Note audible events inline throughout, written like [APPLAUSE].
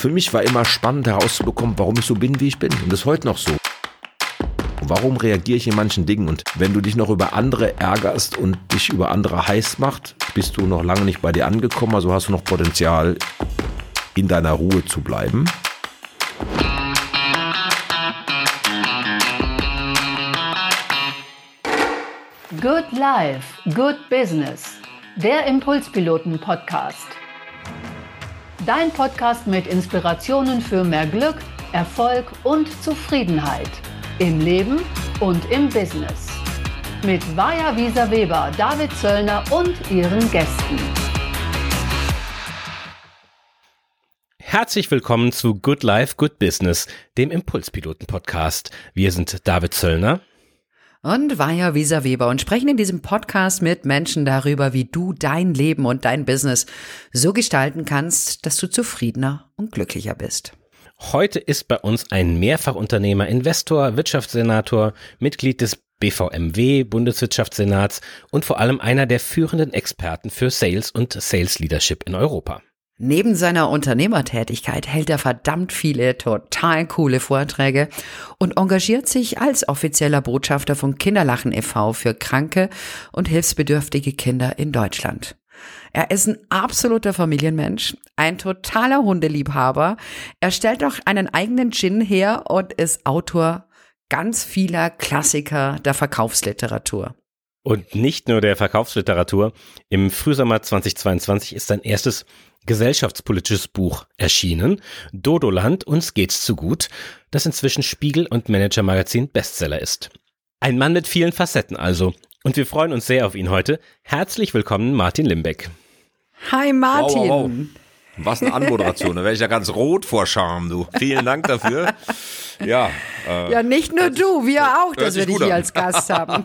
für mich war immer spannend herauszubekommen, warum ich so bin, wie ich bin. Und das ist heute noch so. Warum reagiere ich in manchen Dingen? Und wenn du dich noch über andere ärgerst und dich über andere heiß macht, bist du noch lange nicht bei dir angekommen. Also hast du noch Potenzial, in deiner Ruhe zu bleiben. Good Life, Good Business. Der Impulspiloten-Podcast. Dein Podcast mit Inspirationen für mehr Glück, Erfolg und Zufriedenheit. Im Leben und im Business. Mit Vaja Wieser Weber, David Zöllner und ihren Gästen. Herzlich willkommen zu Good Life, Good Business, dem Impulspiloten-Podcast. Wir sind David Zöllner und Vaja Wieser Weber und sprechen in diesem Podcast mit Menschen darüber, wie du dein Leben und dein Business so gestalten kannst, dass du zufriedener und glücklicher bist. Heute ist bei uns ein Mehrfachunternehmer, Investor, Wirtschaftssenator, Mitglied des BVMW, Bundeswirtschaftssenats und vor allem einer der führenden Experten für Sales und Sales Leadership in Europa. Neben seiner Unternehmertätigkeit hält er verdammt viele total coole Vorträge und engagiert sich als offizieller Botschafter von Kinderlachen e.V. für kranke und hilfsbedürftige Kinder in Deutschland. Er ist ein absoluter Familienmensch, ein totaler Hundeliebhaber. Er stellt auch einen eigenen Gin her und ist Autor ganz vieler Klassiker der Verkaufsliteratur. Und nicht nur der Verkaufsliteratur. Im Frühsommer 2022 ist sein erstes gesellschaftspolitisches Buch erschienen. Dodoland, uns geht's zu gut, das inzwischen Spiegel und Manager Magazin Bestseller ist. Ein Mann mit vielen Facetten also. Und wir freuen uns sehr auf ihn heute. Herzlich willkommen, Martin Limbeck. Hi, Martin. Wow, wow, wow. Was eine Anmoderation, da wäre ich ja ganz rot vor Charme, du. Vielen Dank dafür. Ja, äh, ja nicht nur du, wir auch, dass wir dich hier als Gast haben. [LAUGHS]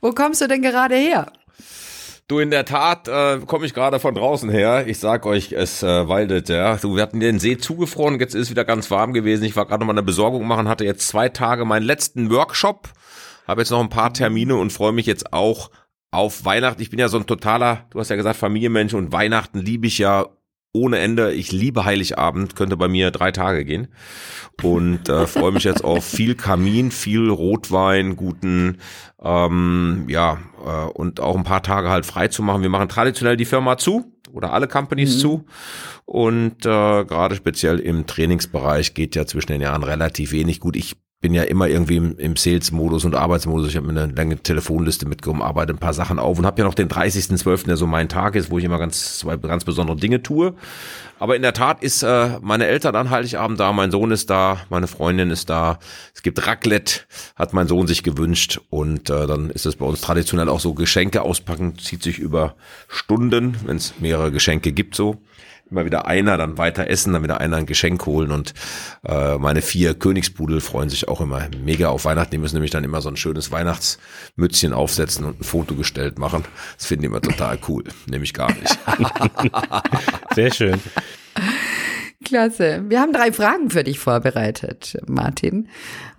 Wo kommst du denn gerade her? Du, in der Tat äh, komme ich gerade von draußen her. Ich sag euch, es äh, waldet, ja. Du, wir hatten den See zugefroren, jetzt ist es wieder ganz warm gewesen. Ich war gerade noch mal eine Besorgung machen, hatte jetzt zwei Tage meinen letzten Workshop, habe jetzt noch ein paar Termine und freue mich jetzt auch auf Weihnachten. Ich bin ja so ein totaler, du hast ja gesagt, Familienmensch und Weihnachten liebe ich ja ohne Ende. Ich liebe Heiligabend, könnte bei mir drei Tage gehen. Und äh, freue mich jetzt auf viel Kamin, viel Rotwein, guten, ähm, ja, äh, und auch ein paar Tage halt frei zu machen. Wir machen traditionell die Firma zu oder alle Companies mhm. zu. Und äh, gerade speziell im Trainingsbereich geht ja zwischen den Jahren relativ wenig. Gut, ich bin ja immer irgendwie im, im Sales-Modus und Arbeitsmodus. Ich habe mir eine lange Telefonliste mitgenommen, arbeite ein paar Sachen auf und habe ja noch den 30.12., der so mein Tag ist, wo ich immer ganz zwei ganz besondere Dinge tue. Aber in der Tat ist äh, meine Eltern an Heiligabend da, mein Sohn ist da, meine Freundin ist da. Es gibt Raclette, hat mein Sohn sich gewünscht und äh, dann ist es bei uns traditionell auch so Geschenke auspacken, zieht sich über Stunden, wenn es mehrere Geschenke gibt so immer wieder einer, dann weiter essen, dann wieder einer ein Geschenk holen und äh, meine vier Königspudel freuen sich auch immer mega auf Weihnachten. Die müssen nämlich dann immer so ein schönes Weihnachtsmützchen aufsetzen und ein Foto gestellt machen. Das finden die immer total cool. Nämlich gar nicht. [LAUGHS] Sehr schön. Klasse. Wir haben drei Fragen für dich vorbereitet, Martin.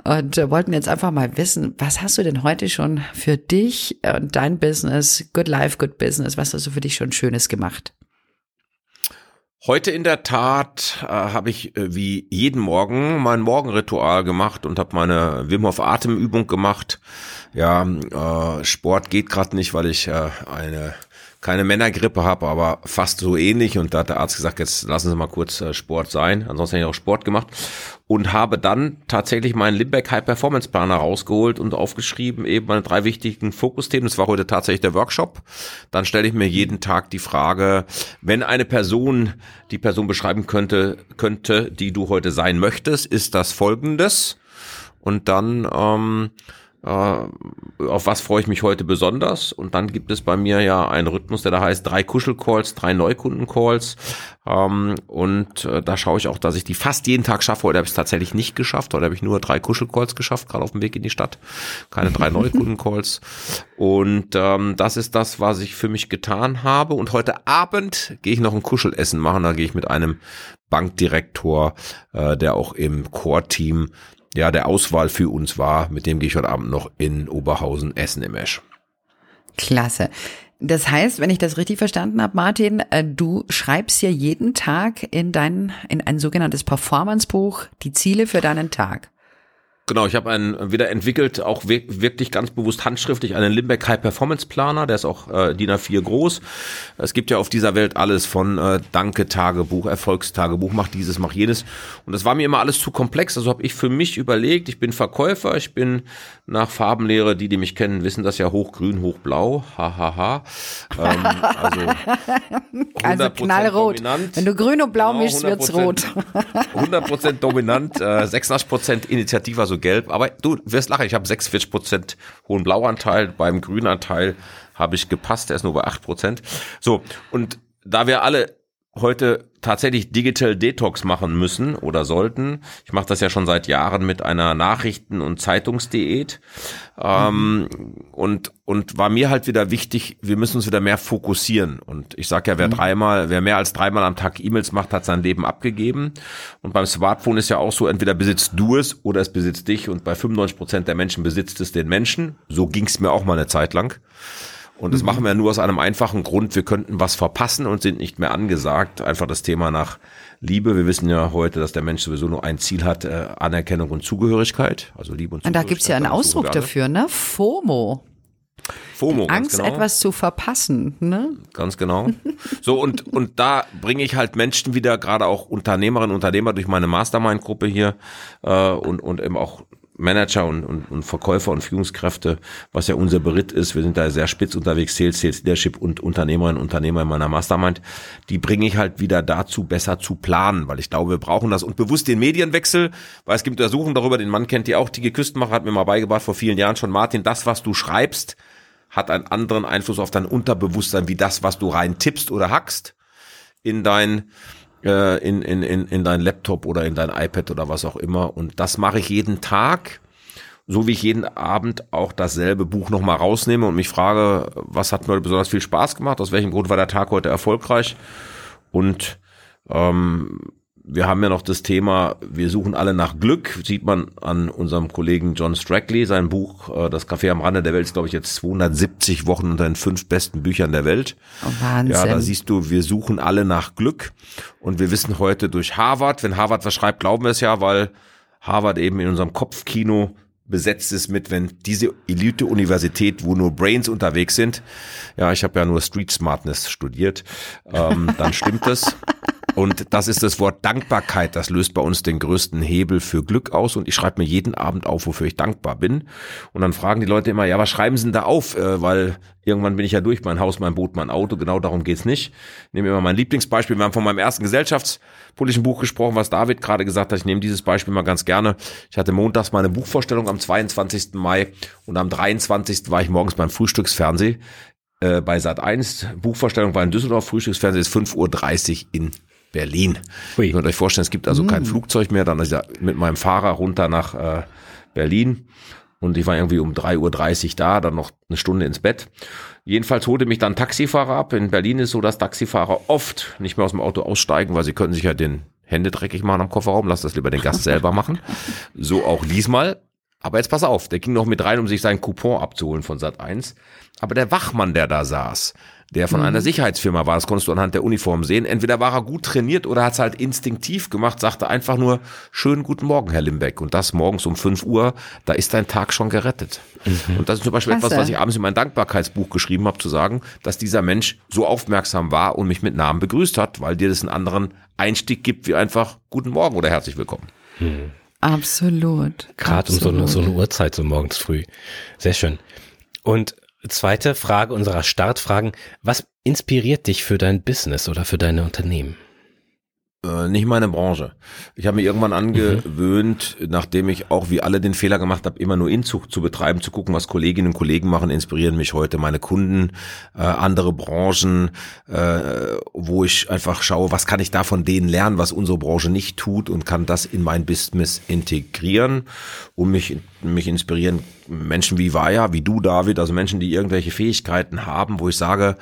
Und äh, wollten jetzt einfach mal wissen, was hast du denn heute schon für dich und dein Business, Good Life, Good Business, was hast du für dich schon Schönes gemacht? Heute in der Tat äh, habe ich äh, wie jeden Morgen mein Morgenritual gemacht und habe meine Wim Hof Atemübung gemacht. Ja, äh, Sport geht gerade nicht, weil ich äh, eine keine Männergrippe habe, aber fast so ähnlich. Und da hat der Arzt gesagt, jetzt lassen Sie mal kurz äh, Sport sein. Ansonsten habe ich auch Sport gemacht und habe dann tatsächlich meinen Limbeck High Performance Planer rausgeholt und aufgeschrieben, eben meine drei wichtigen Fokusthemen. Das war heute tatsächlich der Workshop. Dann stelle ich mir jeden Tag die Frage, wenn eine Person die Person beschreiben könnte, könnte, die du heute sein möchtest, ist das folgendes. Und dann ähm, äh, auf was freue ich mich heute besonders? Und dann gibt es bei mir ja einen Rhythmus, der da heißt drei Kuschelcalls, drei Neukundencalls. Ähm, und äh, da schaue ich auch, dass ich die fast jeden Tag schaffe. Heute habe ich es tatsächlich nicht geschafft. Heute habe ich nur drei Kuschelcalls geschafft, gerade auf dem Weg in die Stadt. Keine drei [LAUGHS] Neukundencalls. Und ähm, das ist das, was ich für mich getan habe. Und heute Abend gehe ich noch ein Kuschelessen machen. Da gehe ich mit einem Bankdirektor, äh, der auch im Core-Team ja, der Auswahl für uns war. Mit dem gehe ich heute Abend noch in Oberhausen essen im Esch. Klasse. Das heißt, wenn ich das richtig verstanden habe, Martin, äh, du schreibst ja jeden Tag in dein, in ein sogenanntes Performance-Buch die Ziele für deinen Tag. Genau, ich habe einen wieder entwickelt, auch wirklich ganz bewusst handschriftlich, einen Limbeck High Performance Planer, der ist auch äh, DIN A4 groß. Es gibt ja auf dieser Welt alles von äh, Danke-Tagebuch, Erfolgstagebuch, mach dieses, mach jenes. Und das war mir immer alles zu komplex, also habe ich für mich überlegt, ich bin Verkäufer, ich bin nach Farbenlehre, die, die mich kennen, wissen das ja hochgrün, hochblau, hahaha. Ähm, also, [LAUGHS] also knallrot. Dominant. Wenn du grün und blau genau, mischst, wird's rot. 100% dominant, äh, 86% Initiative, also gelb. Aber du wirst lachen, ich habe 46 Prozent hohen Blauanteil. Beim Grünanteil habe ich gepasst, der ist nur bei 8 Prozent. So, und da wir alle heute tatsächlich Digital Detox machen müssen oder sollten. Ich mache das ja schon seit Jahren mit einer Nachrichten- und Zeitungsdiät. Ähm, und, und war mir halt wieder wichtig, wir müssen uns wieder mehr fokussieren. Und ich sage ja, wer mhm. dreimal, wer mehr als dreimal am Tag E-Mails macht, hat sein Leben abgegeben. Und beim Smartphone ist ja auch so, entweder besitzt du es oder es besitzt dich. Und bei 95 Prozent der Menschen besitzt es den Menschen. So ging es mir auch mal eine Zeit lang. Und das mhm. machen wir nur aus einem einfachen Grund. Wir könnten was verpassen und sind nicht mehr angesagt. Einfach das Thema nach Liebe. Wir wissen ja heute, dass der Mensch sowieso nur ein Ziel hat, äh, Anerkennung und Zugehörigkeit. Also Liebe und Zugehörigkeit. Und da gibt's ja einen Ausdruck dafür, ne? FOMO. FOMO, Angst, genau. etwas zu verpassen, ne? Ganz genau. So, und, und da bringe ich halt Menschen wieder, gerade auch Unternehmerinnen, Unternehmer durch meine Mastermind-Gruppe hier äh, und, und eben auch Manager und, und, und Verkäufer und Führungskräfte, was ja unser Beritt ist. Wir sind da sehr spitz unterwegs, Sales, Sales Leadership und Unternehmerinnen und Unternehmer in meiner Mastermind. Die bringe ich halt wieder dazu, besser zu planen, weil ich glaube, wir brauchen das und bewusst den Medienwechsel, weil es gibt Untersuchungen darüber, den Mann kennt ihr auch, Tige Küstenmacher hat mir mal beigebracht vor vielen Jahren schon, Martin, das, was du schreibst, hat einen anderen Einfluss auf dein Unterbewusstsein, wie das, was du rein tippst oder hackst in dein äh, in, in, in, in dein Laptop oder in dein iPad oder was auch immer. Und das mache ich jeden Tag, so wie ich jeden Abend auch dasselbe Buch nochmal rausnehme und mich frage, was hat mir besonders viel Spaß gemacht, aus welchem Grund war der Tag heute erfolgreich und ähm, wir haben ja noch das Thema, wir suchen alle nach Glück, sieht man an unserem Kollegen John Strackley, sein Buch äh, Das Café am Rande der Welt ist, glaube ich, jetzt 270 Wochen unter den fünf besten Büchern der Welt. Oh, Wahnsinn. Ja, da siehst du, wir suchen alle nach Glück und wir wissen heute durch Harvard, wenn Harvard was schreibt, glauben wir es ja, weil Harvard eben in unserem Kopfkino besetzt ist mit, wenn diese Elite-Universität, wo nur Brains unterwegs sind, ja, ich habe ja nur Street Smartness studiert, ähm, dann stimmt das. [LAUGHS] Und das ist das Wort Dankbarkeit. Das löst bei uns den größten Hebel für Glück aus. Und ich schreibe mir jeden Abend auf, wofür ich dankbar bin. Und dann fragen die Leute immer, ja, was schreiben Sie denn da auf? Äh, weil irgendwann bin ich ja durch. Mein Haus, mein Boot, mein Auto. Genau darum geht's nicht. Ich nehme immer mein Lieblingsbeispiel. Wir haben von meinem ersten gesellschaftspolitischen Buch gesprochen, was David gerade gesagt hat. Ich nehme dieses Beispiel mal ganz gerne. Ich hatte montags meine Buchvorstellung am 22. Mai und am 23. war ich morgens beim Frühstücksfernsehen äh, bei Sat 1. Buchvorstellung war in Düsseldorf, Frühstücksfernsehen ist 5.30 Uhr in Berlin. Ui. Ihr könnt euch vorstellen, es gibt also mm. kein Flugzeug mehr. Dann ist ich mit meinem Fahrer runter nach äh, Berlin. Und ich war irgendwie um 3.30 Uhr da, dann noch eine Stunde ins Bett. Jedenfalls holte mich dann Taxifahrer ab. In Berlin ist so, dass Taxifahrer oft nicht mehr aus dem Auto aussteigen, weil sie können sich ja den Hände dreckig machen am Kofferraum. Lass das lieber den Gast selber machen. So auch diesmal. Aber jetzt pass auf, der ging noch mit rein, um sich seinen Coupon abzuholen von Sat 1. Aber der Wachmann, der da saß, der von mhm. einer Sicherheitsfirma war. Das konntest du anhand der Uniform sehen. Entweder war er gut trainiert oder hat es halt instinktiv gemacht, sagte einfach nur, schönen guten Morgen, Herr Limbeck. Und das morgens um 5 Uhr, da ist dein Tag schon gerettet. Mhm. Und das ist zum Beispiel Klasse. etwas, was ich abends in mein Dankbarkeitsbuch geschrieben habe, zu sagen, dass dieser Mensch so aufmerksam war und mich mit Namen begrüßt hat, weil dir das einen anderen Einstieg gibt, wie einfach guten Morgen oder herzlich willkommen. Mhm. Absolut. Gerade um so eine, so eine Uhrzeit, so morgens früh. Sehr schön. Und Zweite Frage unserer Startfragen. Was inspiriert dich für dein Business oder für deine Unternehmen? Äh, nicht meine Branche. Ich habe mir irgendwann angewöhnt, mhm. nachdem ich auch wie alle den Fehler gemacht habe, immer nur Inzucht zu betreiben, zu gucken, was Kolleginnen und Kollegen machen, inspirieren mich heute meine Kunden, äh, andere Branchen, äh, wo ich einfach schaue, was kann ich da von denen lernen, was unsere Branche nicht tut und kann das in mein Business integrieren, um mich mich inspirieren Menschen wie Vaya, wie du David, also Menschen, die irgendwelche Fähigkeiten haben, wo ich sage,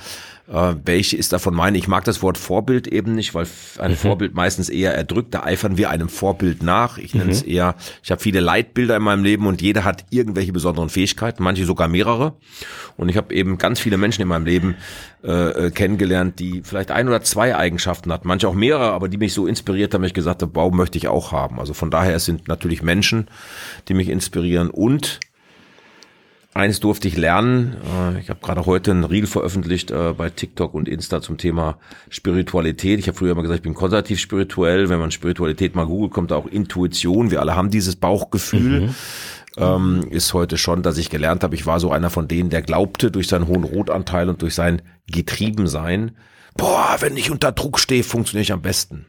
Äh, welche ist davon meine? Ich mag das Wort Vorbild eben nicht, weil ein mhm. Vorbild meistens eher erdrückt. Da eifern wir einem Vorbild nach. Ich nenne mhm. es eher, ich habe viele Leitbilder in meinem Leben und jeder hat irgendwelche besonderen Fähigkeiten, manche sogar mehrere. Und ich habe eben ganz viele Menschen in meinem Leben äh, äh, kennengelernt, die vielleicht ein oder zwei Eigenschaften hatten, manche auch mehrere, aber die mich so inspiriert haben, ich gesagt habe, wow, möchte ich auch haben. Also von daher es sind natürlich Menschen, die mich inspirieren und Eines durfte ich lernen. Äh, ich habe gerade heute ein Reel veröffentlicht äh, bei TikTok und Insta zum Thema Spiritualität. Ich habe früher immer gesagt, ich bin konservativ spirituell. Wenn man Spiritualität mal googelt, kommt da auch Intuition. Wir alle haben dieses Bauchgefühl. Mhm. Ähm, ist heute schon, dass ich gelernt habe, ich war so einer von denen, der glaubte durch seinen hohen Rotanteil und durch sein Getriebensein, boah, wenn ich unter Druck stehe, funktioniere ich am besten.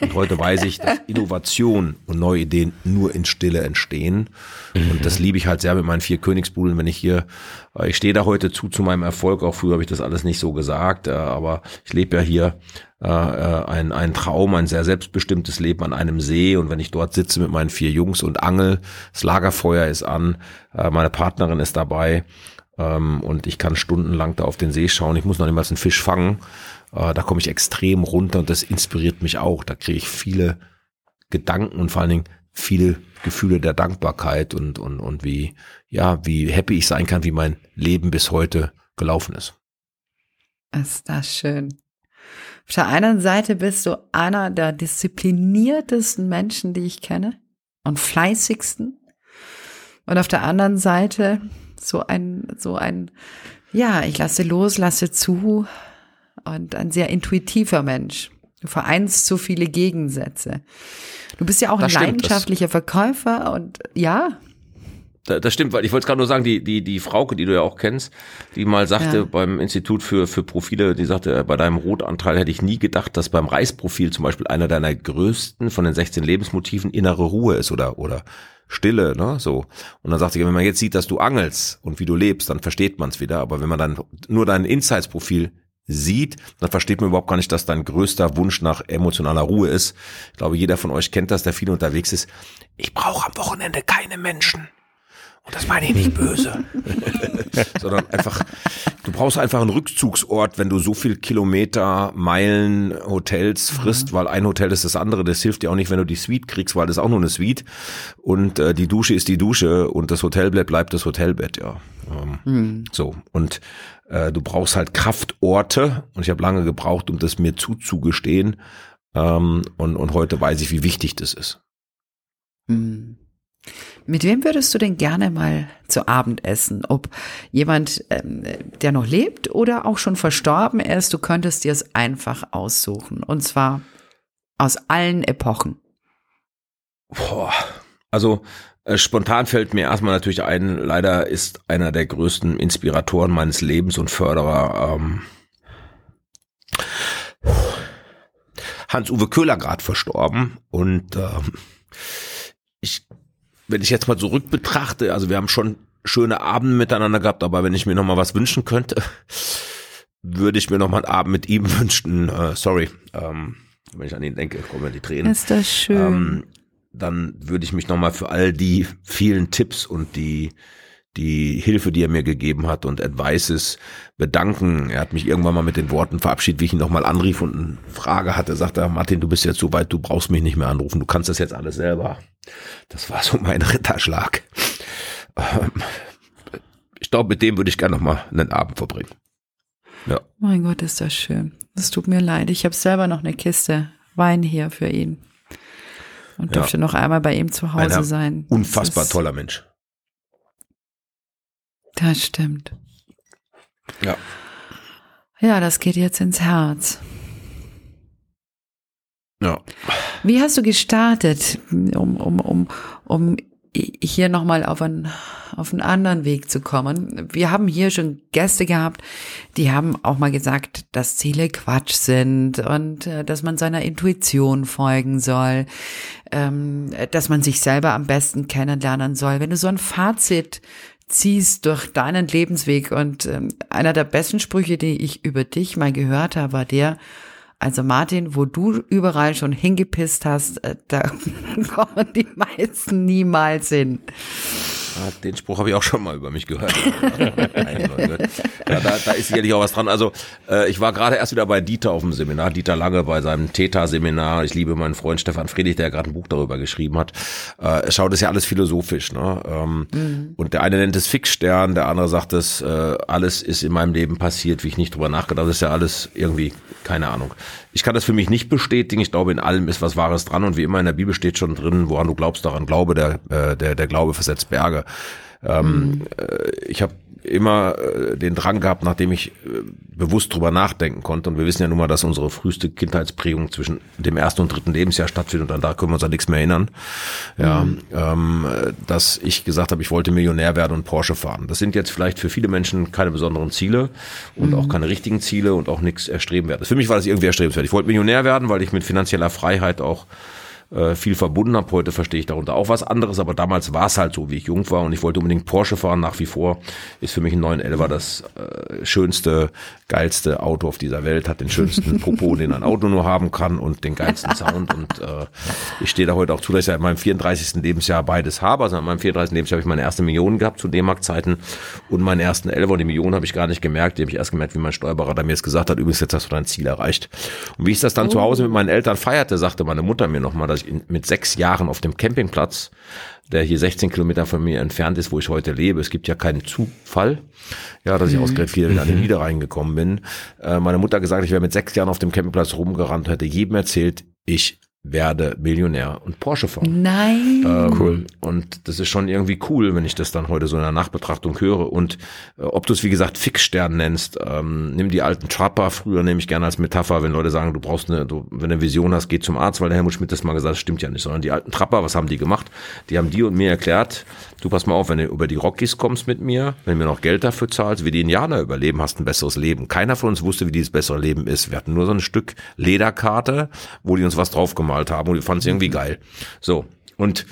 Und heute weiß ich, dass Innovation und neue Ideen nur in Stille entstehen. Und das liebe ich halt sehr mit meinen vier Königsbudeln, wenn ich hier, äh, ich stehe da heute zu, zu meinem Erfolg. Auch früher habe ich das alles nicht so gesagt, äh, aber ich lebe ja hier äh, ein, ein Traum, ein sehr selbstbestimmtes Leben an einem See. Und wenn ich dort sitze mit meinen vier Jungs und angel, das Lagerfeuer ist an, meine Partnerin ist dabei, ähm, und ich kann stundenlang da auf den See schauen. Ich muss noch niemals einen Fisch fangen. Äh, da komme ich extrem runter und das inspiriert mich auch. Da kriege ich viele Gedanken und vor allen Dingen viele Gefühle der Dankbarkeit und, und, und wie, ja, wie happy ich sein kann, wie mein Leben bis heute gelaufen ist. Ist das schön. Auf der einen Seite bist du einer der diszipliniertesten Menschen, die ich kenne und fleißigsten. Und auf der anderen Seite so ein, so ein, ja, ich lasse los, lasse zu und ein sehr intuitiver Mensch. Du vereinst so viele Gegensätze. Du bist ja auch das ein leidenschaftlicher Verkäufer und ja. Das stimmt, weil ich wollte gerade nur sagen, die, die, die Frauke, die du ja auch kennst, die mal sagte ja. beim Institut für, für Profile, die sagte, bei deinem Rotanteil hätte ich nie gedacht, dass beim Reisprofil zum Beispiel einer deiner größten von den 16 Lebensmotiven innere Ruhe ist oder, oder Stille, ne, so. Und dann sagt sie, wenn man jetzt sieht, dass du angelst und wie du lebst, dann versteht man es wieder. Aber wenn man dann nur dein Insights-Profil sieht, dann versteht man überhaupt gar nicht, dass dein größter Wunsch nach emotionaler Ruhe ist. Ich glaube, jeder von euch kennt das, der viel unterwegs ist. Ich brauche am Wochenende keine Menschen. Und das meine ich nicht böse, [LAUGHS] sondern einfach, du brauchst einfach einen Rückzugsort, wenn du so viel Kilometer, Meilen, Hotels frisst, mhm. weil ein Hotel ist das andere. Das hilft dir auch nicht, wenn du die Suite kriegst, weil das ist auch nur eine Suite. Und äh, die Dusche ist die Dusche und das Hotelbett bleibt das Hotelbett, ja. Ähm, mhm. So. Und äh, du brauchst halt Kraftorte und ich habe lange gebraucht, um das mir zuzugestehen. Ähm, und, und heute weiß ich, wie wichtig das ist. Mhm. Mit wem würdest du denn gerne mal zu Abend essen? Ob jemand, ähm, der noch lebt oder auch schon verstorben ist, du könntest dir es einfach aussuchen. Und zwar aus allen Epochen. Boah. Also äh, spontan fällt mir erstmal natürlich ein, leider ist einer der größten Inspiratoren meines Lebens und Förderer ähm, Hans-Uwe Köhler gerade verstorben. Und ähm, ich wenn ich jetzt mal zurück betrachte, also wir haben schon schöne Abende miteinander gehabt, aber wenn ich mir noch mal was wünschen könnte, würde ich mir noch mal einen Abend mit ihm wünschen. Äh, sorry, ähm, wenn ich an ihn denke, kommen mir die Tränen. Ist das schön. Ähm, dann würde ich mich noch mal für all die vielen Tipps und die die Hilfe, die er mir gegeben hat und Advices bedanken. Er hat mich irgendwann mal mit den Worten verabschiedet, wie ich ihn nochmal anrief und eine Frage hatte, sagte er, Martin, du bist jetzt so weit, du brauchst mich nicht mehr anrufen, du kannst das jetzt alles selber. Das war so mein [LAUGHS] Ritterschlag. Ähm, ich glaube, mit dem würde ich gerne nochmal einen Abend verbringen. Ja. Mein Gott, ist das schön. Es tut mir leid. Ich habe selber noch eine Kiste Wein hier für ihn. Und durfte ja. noch einmal bei ihm zu Hause Einer sein. Unfassbar toller Mensch. Das stimmt. Ja. Ja, das geht jetzt ins Herz. Ja. Wie hast du gestartet, um, um, um, um hier nochmal auf einen, auf einen anderen Weg zu kommen? Wir haben hier schon Gäste gehabt, die haben auch mal gesagt, dass Ziele Quatsch sind und äh, dass man seiner Intuition folgen soll, ähm, dass man sich selber am besten kennenlernen soll. Wenn du so ein Fazit ziehst durch deinen Lebensweg. Und ähm, einer der besten Sprüche, die ich über dich mal gehört habe, war der, also Martin, wo du überall schon hingepisst hast, äh, da [LAUGHS] kommen die meisten niemals hin. Ja, den Spruch habe ich auch schon mal über mich gehört. [LAUGHS] ja, da, da ist sicherlich auch was dran. Also äh, ich war gerade erst wieder bei Dieter auf dem Seminar, Dieter Lange bei seinem Theta-Seminar. Ich liebe meinen Freund Stefan Friedrich, der gerade ein Buch darüber geschrieben hat. Äh, er schaut es ja alles philosophisch. Ne? Ähm, mhm. Und der eine nennt es Fixstern, der andere sagt es, äh, alles ist in meinem Leben passiert, wie ich nicht drüber nachgedacht habe. Das ist ja alles irgendwie, keine Ahnung. Ich kann das für mich nicht bestätigen. Ich glaube, in allem ist was Wahres dran. Und wie immer in der Bibel steht schon drin, woran du glaubst, daran glaube, der, äh, der, der Glaube versetzt Berge. Ähm, äh, ich habe immer äh, den Drang gehabt, nachdem ich äh, bewusst drüber nachdenken konnte. Und wir wissen ja nun mal, dass unsere früheste Kindheitsprägung zwischen dem ersten und dritten Lebensjahr stattfindet und da können wir uns an nichts mehr erinnern. Ja, mhm. ähm, dass ich gesagt habe, ich wollte Millionär werden und Porsche fahren. Das sind jetzt vielleicht für viele Menschen keine besonderen Ziele und mhm. auch keine richtigen Ziele und auch nichts erstrebenswertes. Für mich war das irgendwie erstrebenswert. Ich wollte Millionär werden, weil ich mit finanzieller Freiheit auch äh, viel verbunden habe. Heute verstehe ich darunter auch was anderes, aber damals war es halt so, wie ich jung war und ich wollte unbedingt Porsche fahren. Nach wie vor ist für mich ein 911 das äh, schönste, geilste Auto auf dieser Welt, hat den schönsten [LAUGHS] Popo, den ein Auto nur haben kann und den geilsten Sound und äh, ich stehe da heute auch zu, dass ich in meinem 34. Lebensjahr beides habe. Also in meinem 34. Lebensjahr habe ich meine erste Million gehabt zu D-Mark-Zeiten und meinen ersten 11 und die Million habe ich gar nicht gemerkt. Die habe ich erst gemerkt, wie mein Steuerberater mir es gesagt hat, übrigens jetzt hast du dein Ziel erreicht. Und wie ich das dann oh. zu Hause mit meinen Eltern feierte, sagte meine Mutter mir nochmal, dass ich in, mit sechs Jahren auf dem Campingplatz, der hier 16 Kilometer von mir entfernt ist, wo ich heute lebe. Es gibt ja keinen Zufall, ja, dass ich mhm. ausgerechnet hier an den mhm. Niederrhein gekommen bin. Äh, meine Mutter gesagt, ich wäre mit sechs Jahren auf dem Campingplatz rumgerannt, hätte jedem erzählt, ich werde Millionär und Porsche fahren. Nein. Ähm, cool. Und das ist schon irgendwie cool, wenn ich das dann heute so in der Nachbetrachtung höre. Und äh, ob du es wie gesagt Fixstern nennst, ähm, nimm die alten Trapper, früher nehme ich gerne als Metapher, wenn Leute sagen, du brauchst eine, du, wenn du eine Vision hast, geh zum Arzt, weil der Helmut Schmidt das mal gesagt hat, das stimmt ja nicht, sondern die alten Trapper, was haben die gemacht? Die haben dir und mir erklärt, du pass mal auf, wenn du über die Rockies kommst mit mir, wenn du mir noch Geld dafür zahlst, wie die Indianer überleben, hast ein besseres Leben. Keiner von uns wusste, wie dieses bessere Leben ist. Wir hatten nur so ein Stück Lederkarte, wo die uns was draufgemalt haben und wir fanden es irgendwie geil. So. Und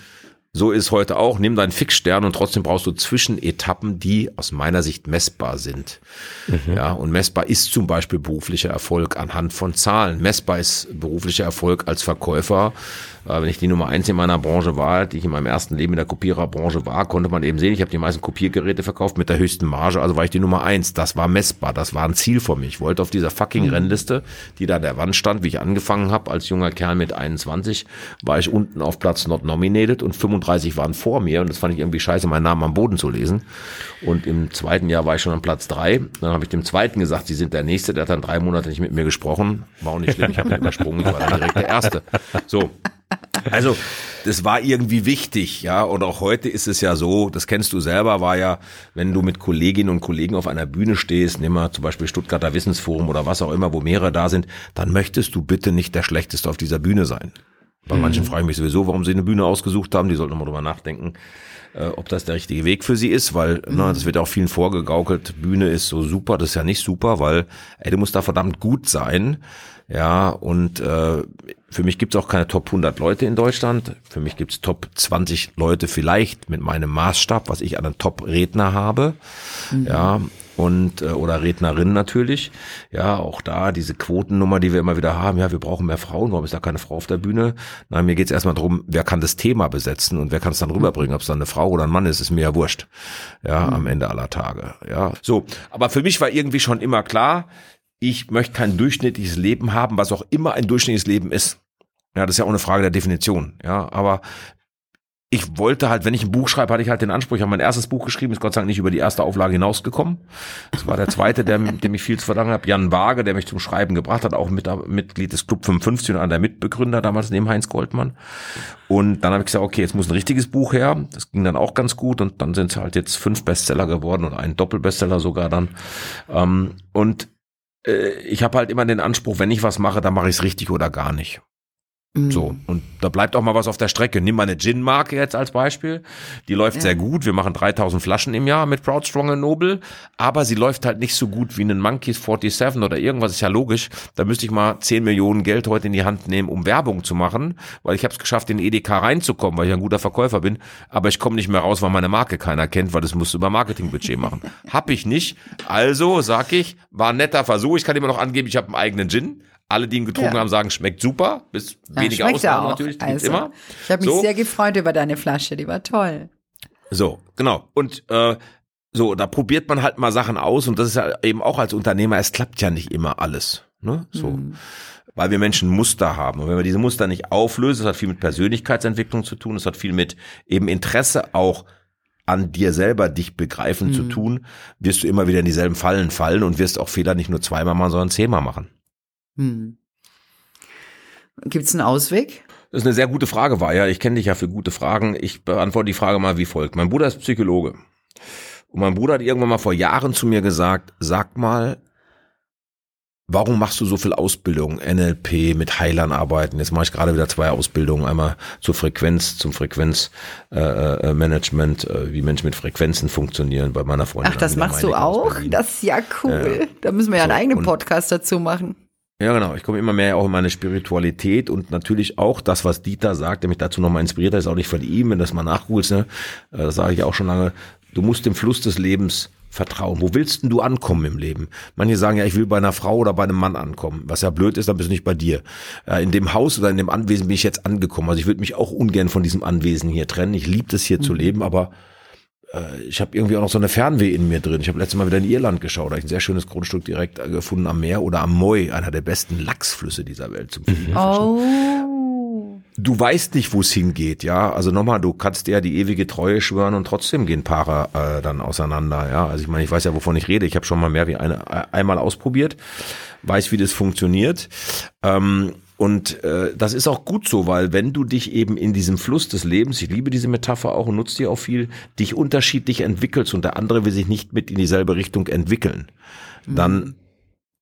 so ist heute auch, nimm deinen Fixstern und trotzdem brauchst du Zwischenetappen, die aus meiner Sicht messbar sind. Mhm. Ja, und messbar ist zum Beispiel beruflicher Erfolg anhand von Zahlen. Messbar ist beruflicher Erfolg als Verkäufer äh, wenn ich die Nummer eins in meiner Branche war, die ich in meinem ersten Leben in der Kopiererbranche war, konnte man eben sehen, ich habe die meisten Kopiergeräte verkauft mit der höchsten Marge, also war ich die Nummer eins. Das war messbar, das war ein Ziel für mich. Ich wollte auf dieser fucking mhm. Rennliste, die da an der Wand stand, wie ich angefangen habe als junger Kerl mit 21, war ich unten auf Platz not nominated und 35 waren vor mir und das fand ich irgendwie scheiße, meinen Namen am Boden zu lesen. Und im zweiten Jahr war ich schon an Platz drei. Dann habe ich dem zweiten gesagt, Sie sind der Nächste, der hat dann drei Monate nicht mit mir gesprochen. War auch nicht schlimm, ich habe ihn übersprungen, ich war dann direkt der Erste. So, also, das war irgendwie wichtig, ja. Und auch heute ist es ja so, das kennst du selber, war ja, wenn du mit Kolleginnen und Kollegen auf einer Bühne stehst, nimm mal zum Beispiel Stuttgarter Wissensforum oder was auch immer, wo mehrere da sind, dann möchtest du bitte nicht der Schlechteste auf dieser Bühne sein. Bei mhm. manchen frage ich mich sowieso, warum sie eine Bühne ausgesucht haben. Die sollten nochmal drüber nachdenken, äh, ob das der richtige Weg für sie ist, weil mhm. ne, das wird auch vielen vorgegaukelt. Bühne ist so super, das ist ja nicht super, weil ey, du musst da verdammt gut sein. Ja, und äh, für mich gibt's auch keine Top 100 Leute in Deutschland. Für mich gibt's Top 20 Leute vielleicht mit meinem Maßstab, was ich an einem Top-Redner habe. Mhm. Ja, und äh, oder Rednerin natürlich. Ja, auch da diese Quotennummer, die wir immer wieder haben. Ja, wir brauchen mehr Frauen. Warum ist da keine Frau auf der Bühne? Nein, mir geht's erstmal darum, wer kann das Thema besetzen und wer kann es dann rüberbringen. Ob es dann eine Frau oder ein Mann ist, ist mir ja wurscht. Ja, mhm. am Ende aller Tage. Ja, so. Aber für mich war irgendwie schon immer klar, ich möchte kein durchschnittliches Leben haben, was auch immer ein durchschnittliches Leben ist. Ja, das ist ja auch eine Frage der Definition. Ja, aber ich wollte halt, wenn ich ein Buch schreibe, hatte ich halt den Anspruch, ich habe mein erstes Buch geschrieben, ist Gott sei Dank nicht über die erste Auflage hinausgekommen. Das war der zweite, der, [LAUGHS] dem ich viel zu verdanken habe. Jan Waage, der mich zum Schreiben gebracht hat, auch mit, Mitglied des Club 55 und einer der Mitbegründer damals neben Heinz Goldmann. Und dann habe ich gesagt, okay, jetzt muss ein richtiges Buch her. Das ging dann auch ganz gut und dann sind es halt jetzt fünf Bestseller geworden und ein Doppelbestseller sogar dann. Ähm, und äh, ich habe halt immer den Anspruch, wenn ich was mache, dann mache ich es richtig oder gar nicht. So, mhm. und da bleibt auch mal was auf der Strecke. Nimm mal eine Gin-Marke jetzt als Beispiel. Die läuft ja. sehr gut. Wir machen 3000 Flaschen im Jahr mit Proud, Strong and Noble. Aber sie läuft halt nicht so gut wie einen Monkeys 47 oder irgendwas. Ist ja logisch. Da müsste ich mal 10 Millionen Geld heute in die Hand nehmen, um Werbung zu machen. Weil ich habe es geschafft, in EDK reinzukommen, weil ich ein guter Verkäufer bin. Aber ich komme nicht mehr raus, weil meine Marke keiner kennt, weil das musst du über Marketingbudget machen. [LAUGHS] hab ich nicht. Also, sag ich, war ein netter Versuch. Ich kann immer noch angeben, ich habe einen eigenen Gin. Alle, die ihn getrunken ja. haben, sagen, schmeckt super. Bis ja, wenige Ausnahmen natürlich, also, immer. Ich habe mich so. sehr gefreut über deine Flasche, die war toll. So, genau. Und äh, so, da probiert man halt mal Sachen aus und das ist ja eben auch als Unternehmer, es klappt ja nicht immer alles. Ne? So. Mhm. Weil wir Menschen Muster haben. Und wenn wir diese Muster nicht auflösen, das hat viel mit Persönlichkeitsentwicklung zu tun, das hat viel mit eben Interesse auch an dir selber dich begreifen Mhm. zu tun, wirst du immer wieder in dieselben Fallen fallen und wirst auch Fehler nicht nur zweimal machen, sondern zehnmal machen. Hm. Gibt es einen Ausweg? Das ist eine sehr gute Frage, war ja. Ich kenne dich ja für gute Fragen. Ich beantworte die Frage mal wie folgt. Mein Bruder ist Psychologe. Und mein Bruder hat irgendwann mal vor Jahren zu mir gesagt, sag mal, warum machst du so viel Ausbildung? NLP, mit Heilern arbeiten. Jetzt mache ich gerade wieder zwei Ausbildungen. Einmal zur Frequenz, zum Frequenzmanagement, äh, Management, äh, wie Menschen mit Frequenzen funktionieren bei meiner Freundin. Ach, das machst du auch? Das ist ja cool. Da müssen wir ja einen So, eigenen und- Podcast dazu machen. Ja, genau. Ich komme immer mehr auch in meine Spiritualität und natürlich auch das, was Dieter sagt, der mich dazu nochmal inspiriert hat, ist auch nicht von ihm, wenn du das mal nachgoogelst, ne? Äh, Das sage ich auch schon lange. Du musst dem Fluss des Lebens vertrauen. Wo willst denn du ankommen im Leben? Manche sagen ja, ich will bei einer Frau oder bei einem Mann ankommen. Was ja blöd ist, dann bist du nicht bei dir. Äh, In dem Haus oder in dem Anwesen bin ich jetzt angekommen. Also ich würde mich auch ungern von diesem Anwesen hier trennen. Ich liebe es hier zu leben, aber ich habe irgendwie auch noch so eine Fernweh in mir drin. Ich habe letztes Mal wieder in Irland geschaut, da hab ich ein sehr schönes Grundstück direkt äh, gefunden am Meer oder am Moy, einer der besten Lachsflüsse dieser Welt zum Fischen. Oh. Du weißt nicht, wo es hingeht, ja. Also nochmal, du kannst dir ja die ewige Treue schwören und trotzdem gehen Paare äh, dann auseinander, ja. Also ich meine, ich weiß ja, wovon ich rede. Ich habe schon mal mehr wie eine äh, einmal ausprobiert, weiß, wie das funktioniert. Ähm, und äh, das ist auch gut so, weil wenn du dich eben in diesem Fluss des Lebens, ich liebe diese Metapher auch und nutze die auch viel, dich unterschiedlich entwickelst und der andere will sich nicht mit in dieselbe Richtung entwickeln, dann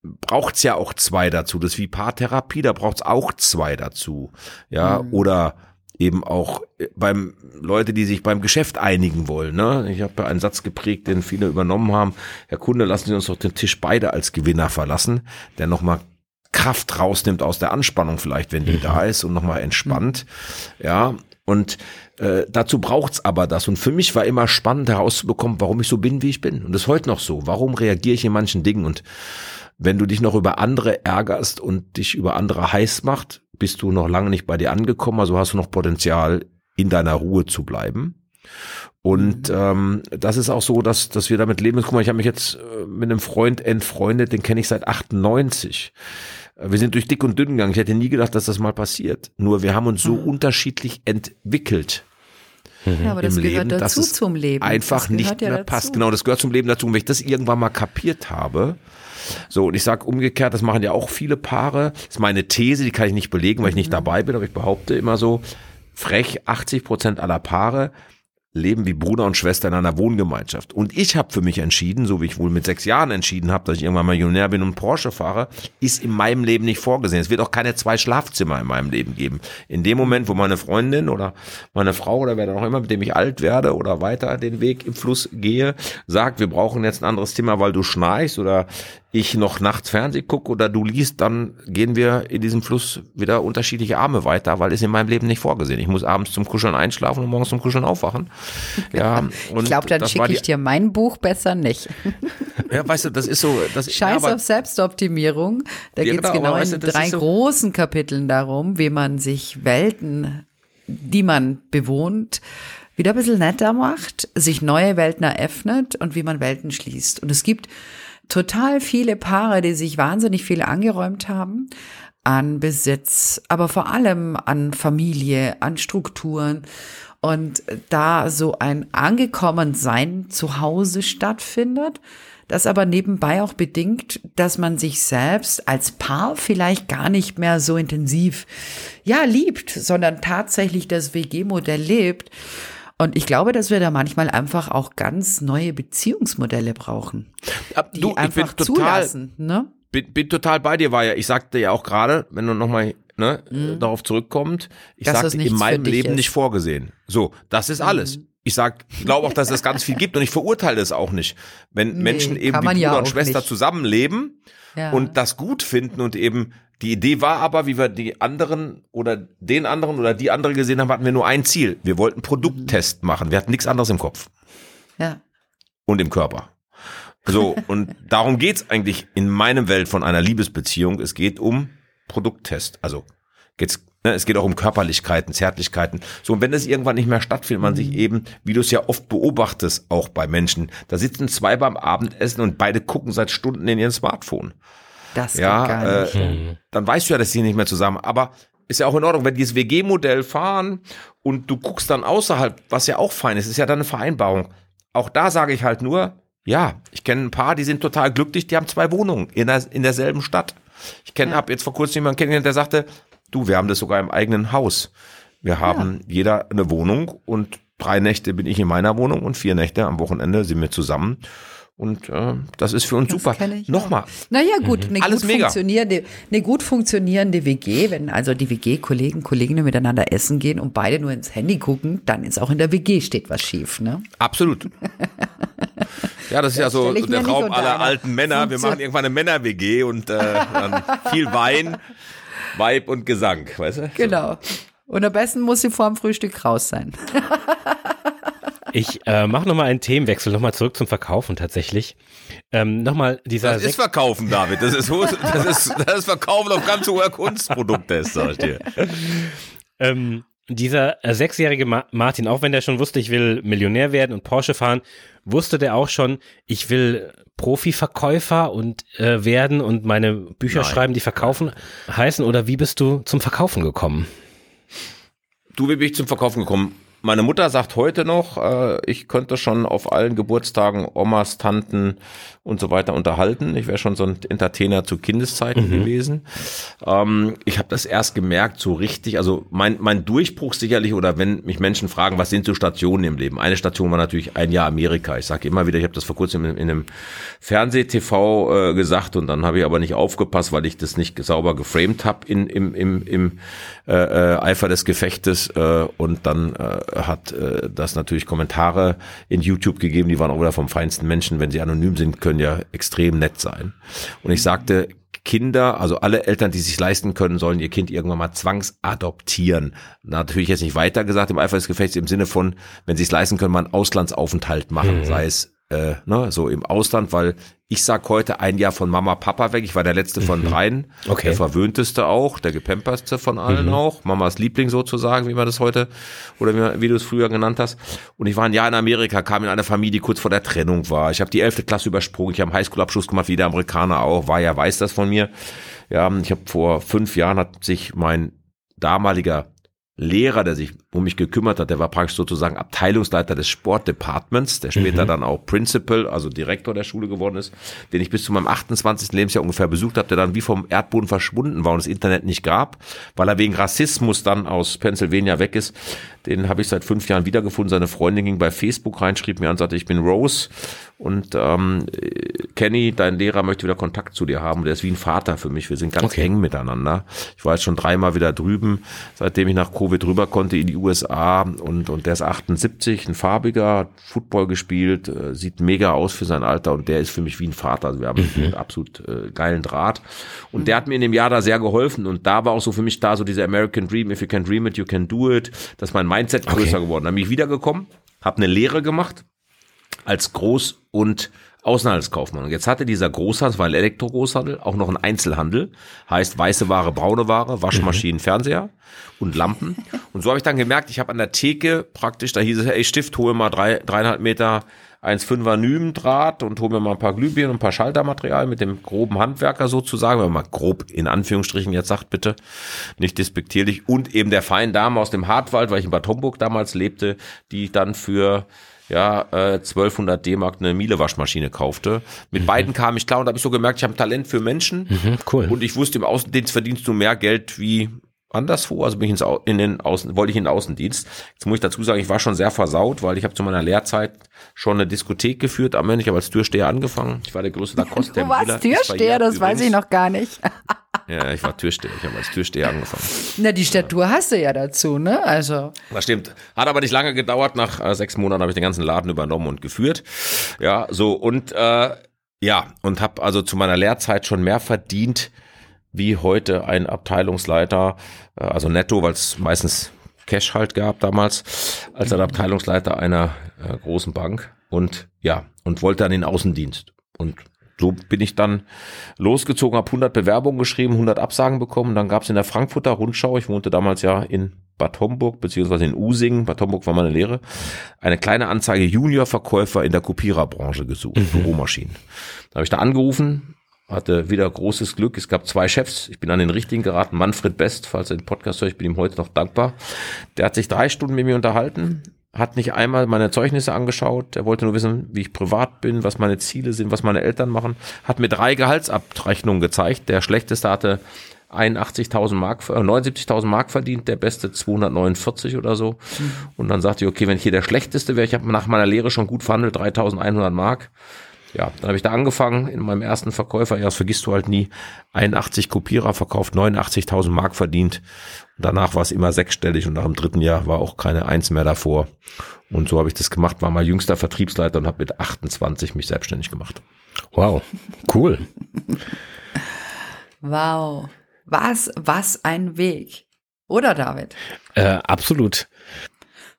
braucht's ja auch zwei dazu. Das ist wie Paartherapie, da braucht's auch zwei dazu. Ja, oder eben auch äh, beim Leute, die sich beim Geschäft einigen wollen. Ne? Ich habe einen Satz geprägt, den viele übernommen haben. Herr Kunde, lassen Sie uns doch den Tisch beide als Gewinner verlassen, der nochmal Kraft rausnimmt aus der Anspannung vielleicht, wenn die da ist und nochmal entspannt. Ja, und äh, dazu braucht's aber das. Und für mich war immer spannend herauszubekommen, warum ich so bin, wie ich bin. Und das ist heute noch so. Warum reagiere ich in manchen Dingen? Und wenn du dich noch über andere ärgerst und dich über andere heiß macht, bist du noch lange nicht bei dir angekommen. Also hast du noch Potenzial, in deiner Ruhe zu bleiben. Und ähm, das ist auch so, dass, dass wir damit leben. Guck mal, ich habe mich jetzt äh, mit einem Freund entfreundet, den kenne ich seit 98. Wir sind durch dick und dünn gegangen. Ich hätte nie gedacht, dass das mal passiert. Nur wir haben uns so unterschiedlich entwickelt Ja, aber das gehört Leben, dass dazu es zum Leben. einfach gehört nicht ja mehr dazu. passt. Genau, das gehört zum Leben dazu. Und wenn ich das irgendwann mal kapiert habe, so, und ich sage umgekehrt, das machen ja auch viele Paare. Das ist meine These, die kann ich nicht belegen, weil ich Mhm. nicht dabei bin, aber ich behaupte immer so, frech, 80 Prozent aller Paare leben wie Bruder und Schwester in einer Wohngemeinschaft. Und ich habe für mich entschieden, so wie ich wohl mit sechs Jahren entschieden habe, dass ich irgendwann Millionär bin und Porsche fahre, ist in meinem Leben nicht vorgesehen. Es wird auch keine zwei Schlafzimmer in meinem Leben geben. In dem Moment, wo meine Freundin oder meine Frau oder wer dann auch immer, mit dem ich alt werde oder weiter den Weg im Fluss gehe, sagt, wir brauchen jetzt ein anderes Zimmer, weil du schnarchst oder ich noch nachts Fernsehen gucke oder du liest, dann gehen wir in diesem Fluss wieder unterschiedliche Arme weiter, weil ist in meinem Leben nicht vorgesehen. Ich muss abends zum Kuscheln einschlafen und morgens zum Kuscheln aufwachen. [LAUGHS] Ja, und Ich glaube, dann schicke ich dir mein Buch besser nicht. [LAUGHS] Ja, weißt du, das ist so, das ja, Scheiß aber- auf Selbstoptimierung. Da Ja, geht es genau, genau in drei so- großen Kapiteln darum, wie man sich Welten, die man bewohnt, wieder ein bisschen netter macht, sich neue Welten eröffnet und wie man Welten schließt. Und es gibt total viele Paare, die sich wahnsinnig viel angeräumt haben an Besitz, aber vor allem an Familie, an Strukturen und da so ein Angekommensein zu Hause stattfindet, das aber nebenbei auch bedingt, dass man sich selbst als Paar vielleicht gar nicht mehr so intensiv, ja, liebt, sondern tatsächlich das WG-Modell lebt. Und ich glaube, dass wir da manchmal einfach auch ganz neue Beziehungsmodelle brauchen, die du, ich bin einfach total, zulassen, ne? bin, bin total bei dir, war ja, ich sagte ja auch gerade, wenn du nochmal ne, darauf zurückkommt, ich Mhm. Dass das sagte, in meinem Leben ist. Mhm. nicht vorgesehen. So, das ist alles. Ich sag, glaube auch, dass es ganz viel gibt und ich verurteile es auch nicht. Wenn Nee, Menschen eben wie Bruder ja und Schwester nicht. zusammenleben Ja. und das gut finden und eben die Idee war aber, wie wir die anderen oder den anderen oder die andere gesehen haben, hatten wir nur ein Ziel. Wir wollten Produkttest machen. Wir hatten nichts anderes im Kopf Ja. und im Körper. So, und darum geht's eigentlich in meinem Welt von einer Liebesbeziehung. Es geht um Produkttest. Also geht's Ne, es geht auch um Körperlichkeiten, Zärtlichkeiten. So, und wenn das irgendwann nicht mehr stattfindet, man sich eben, wie du es ja oft beobachtest, auch bei Menschen, da sitzen zwei beim Abendessen und beide gucken seit Stunden in ihren Smartphone. Das geht Ja, gar nicht. äh, dann weißt du ja, dass die nicht mehr zusammen. Aber ist ja auch in Ordnung, wenn die das WG-Modell fahren und du guckst dann außerhalb, was ja auch fein ist, ist ja dann eine Vereinbarung. Auch da sage ich halt nur, ja, ich kenne ein paar, die sind total glücklich, die haben zwei Wohnungen in, der, in derselben Stadt. Ich kenne, hab jetzt vor kurzem jemanden kennengelernt, der sagte, du, wir haben das sogar im eigenen Haus. Wir haben jeder eine Wohnung und drei Nächte bin ich in meiner Wohnung und vier Nächte am Wochenende sind wir zusammen. Und äh, das ist für uns Das super. Nochmal, Naja, gut, eine Alles gut, mega. funktionierende, eine gut funktionierende WG, wenn also die WG-Kollegen, Kolleginnen miteinander essen gehen und beide nur ins Handy gucken, dann ist auch in der WG steht was schief, ne? Absolut. Ja, das ist ja so der Traum unter aller alten Männer. Wir machen irgendwann eine Männer-WG und äh, dann viel Wein, Weib und Gesang, weißt du? Genau. Und am besten muss sie vor dem Frühstück raus sein. [LAUGHS] Ich äh, mache nochmal einen Themenwechsel, nochmal zurück zum Verkaufen tatsächlich. Ähm, nochmal dieser Das ist Verkaufen, David. Das ist, das ist, das ist Verkaufen auf ganz hoher Kunstprodukte, ist, sag ich dir. ähm, dieser äh, sechsjährige Ma Martin, auch wenn der schon wusste, ich will Millionär werden und Porsche fahren, wusste der auch schon, ich will Profiverkäufer und äh, werden und meine Bücher Nein. schreiben, die verkaufen heißen. Oder wie bist du zum Verkaufen gekommen? Du, wie bin ich zum Verkaufen gekommen? Meine Mutter sagt heute noch, äh, ich könnte schon auf allen Geburtstagen Omas, Tanten und so weiter unterhalten. Ich wäre schon so ein Entertainer zu Kindeszeiten gewesen. Ähm, ich habe das erst gemerkt, so richtig, also mein, mein Durchbruch sicherlich, oder wenn mich Menschen fragen, was sind so Stationen im Leben? Eine Station war natürlich ein Jahr Amerika. Ich sage immer wieder, ich habe das vor kurzem in, in einem Fernseh-TV äh, gesagt und dann habe ich aber nicht aufgepasst, weil ich das nicht sauber geframed habe in, im, im, im äh, äh, Eifer des Gefechtes äh, und dann äh, hat äh, das natürlich Kommentare in YouTube gegeben, die waren auch wieder vom feinsten Menschen, wenn sie anonym sind, können ja extrem nett sein. Und ich sagte, Kinder, also alle Eltern, die sich leisten können, sollen ihr Kind irgendwann mal zwangsadoptieren. Natürlich jetzt nicht weiter gesagt im Eifer des Gefechts im Sinne von, wenn sie es leisten können, mal einen Auslandsaufenthalt machen, sei es äh, ne, so im Ausland, weil ich sag heute ein Jahr von Mama, Papa weg. Ich war der letzte von dreien, Okay. der verwöhnteste auch, der gepemperste von allen auch, Mamas Liebling sozusagen, wie man das heute oder wie, wie du es früher genannt hast. Und ich war ein Jahr in Amerika, kam in eine Familie, die kurz vor der Trennung war. Ich habe die elfte Klasse übersprungen, ich habe einen Highschool-Abschluss gemacht, wie der Amerikaner auch, war ja weiß das von mir. Ja, ich habe vor fünf Jahren hat sich mein damaliger Lehrer, der sich um mich gekümmert hat, der war praktisch sozusagen Abteilungsleiter des Sportdepartments, der später dann auch Principal, also Direktor der Schule geworden ist, den ich bis zu meinem 28. Lebensjahr ungefähr besucht habe, der dann wie vom Erdboden verschwunden war und das Internet nicht gab, weil er wegen Rassismus dann aus Pennsylvania weg ist. Den habe ich seit fünf Jahren wiedergefunden. Seine Freundin ging bei Facebook rein, schrieb mir an, sagte, ich bin Rose und ähm, Kenny, dein Lehrer möchte wieder Kontakt zu dir haben. Der ist wie ein Vater für mich. Wir sind ganz Okay. eng miteinander. Ich war jetzt schon dreimal wieder drüben, seitdem ich nach Covid rüber konnte in die USA und, und der ist 78, ein farbiger, hat Football gespielt, äh, sieht mega aus für sein Alter und der ist für mich wie ein Vater. Also wir haben einen absolut äh, geilen Draht. Und der hat mir in dem Jahr da sehr geholfen und da war auch so für mich da so dieser American Dream, if you can dream it, you can do it. Das ist mein Mindset größer geworden. Dann bin ich wiedergekommen, habe eine Lehre gemacht als Groß- und Außenhandelskaufmann. Und jetzt hatte dieser Großhandel, ein Elektrogroßhandel, auch noch ein Einzelhandel. Heißt weiße Ware, braune Ware, Waschmaschinen, Fernseher und Lampen. Und so habe ich dann gemerkt, ich habe an der Theke praktisch, da hieß es, ey Stift, hole mal drei, dreieinhalb Meter 1,5er Nymendraht und hol mir mal ein paar Glühbirnen und ein paar Schaltermaterial mit dem groben Handwerker sozusagen, wenn man mal grob in Anführungsstrichen jetzt sagt, bitte, nicht despektierlich. Und eben der feinen Dame aus dem Hartwald, weil ich in Bad Homburg damals lebte, die dann für ja, äh, 1200 D-Mark eine Miele-Waschmaschine kaufte. Mit beiden kam ich klar und habe ich so gemerkt, ich habe ein Talent für Menschen. Mhm, cool. Und ich wusste, im Außendienst verdienst du mehr Geld wie anderswo. Also bin ich ins, Au- in den Außen, wollte ich in den Außendienst. Jetzt muss ich dazu sagen, ich war schon sehr versaut, weil ich habe zu meiner Lehrzeit schon eine Diskothek geführt. Am Ende, ich habe als Türsteher angefangen. Ich war der größte [LAUGHS] Lacoste. Du warst Türsteher, das weiß ich noch gar nicht. [LAUGHS] Ja, ich war Türsteher. Ich habe als Türsteher angefangen. Na, die Statur hast du ja dazu, ne? Also, Das stimmt. Hat aber nicht lange gedauert. Nach äh, sechs Monaten habe ich den ganzen Laden übernommen und geführt. Ja, so und äh, ja, und habe also zu meiner Lehrzeit schon mehr verdient wie heute ein Abteilungsleiter, äh, also netto, weil es meistens Cash halt gab damals, als ein Abteilungsleiter einer äh, großen Bank. Und ja, und wollte dann in den Außendienst. Und so bin ich dann losgezogen, habe 100 Bewerbungen geschrieben, 100 Absagen bekommen. Dann gab es in der Frankfurter Rundschau, ich wohnte damals ja in Bad Homburg, beziehungsweise in Usingen, Bad Homburg war meine Lehre, eine kleine Anzeige Juniorverkäufer in der Kopiererbranche gesucht, mhm. Büromaschinen. Da habe ich da angerufen, hatte wieder großes Glück. Es gab zwei Chefs. Ich bin an den richtigen geraten. Manfred Best, falls er den Podcast hört, ich bin ihm heute noch dankbar. Der hat sich drei Stunden mit mir unterhalten, hat nicht einmal meine Zeugnisse angeschaut. Er wollte nur wissen, wie ich privat bin, was meine Ziele sind, was meine Eltern machen. Hat mir drei Gehaltsabrechnungen gezeigt. Der schlechteste hatte 81.000 Mark, äh, 79.000 Mark verdient, der beste 249 oder so. Mhm. Und dann sagte ich, okay, wenn ich hier der schlechteste wäre, ich habe nach meiner Lehre schon gut verhandelt, 3.100 Mark ja, dann habe ich da angefangen in meinem ersten Verkäufer, ja, das vergisst du halt nie, 81 Kopierer verkauft, 89.000 Mark verdient. Danach war es immer sechsstellig und nach dem dritten Jahr war auch keine Eins mehr davor. Und so habe ich das gemacht, war mal jüngster Vertriebsleiter und habe mit 28 mich selbstständig gemacht. Wow, cool. wow, was, was ein Weg. Oder David? Äh, absolut.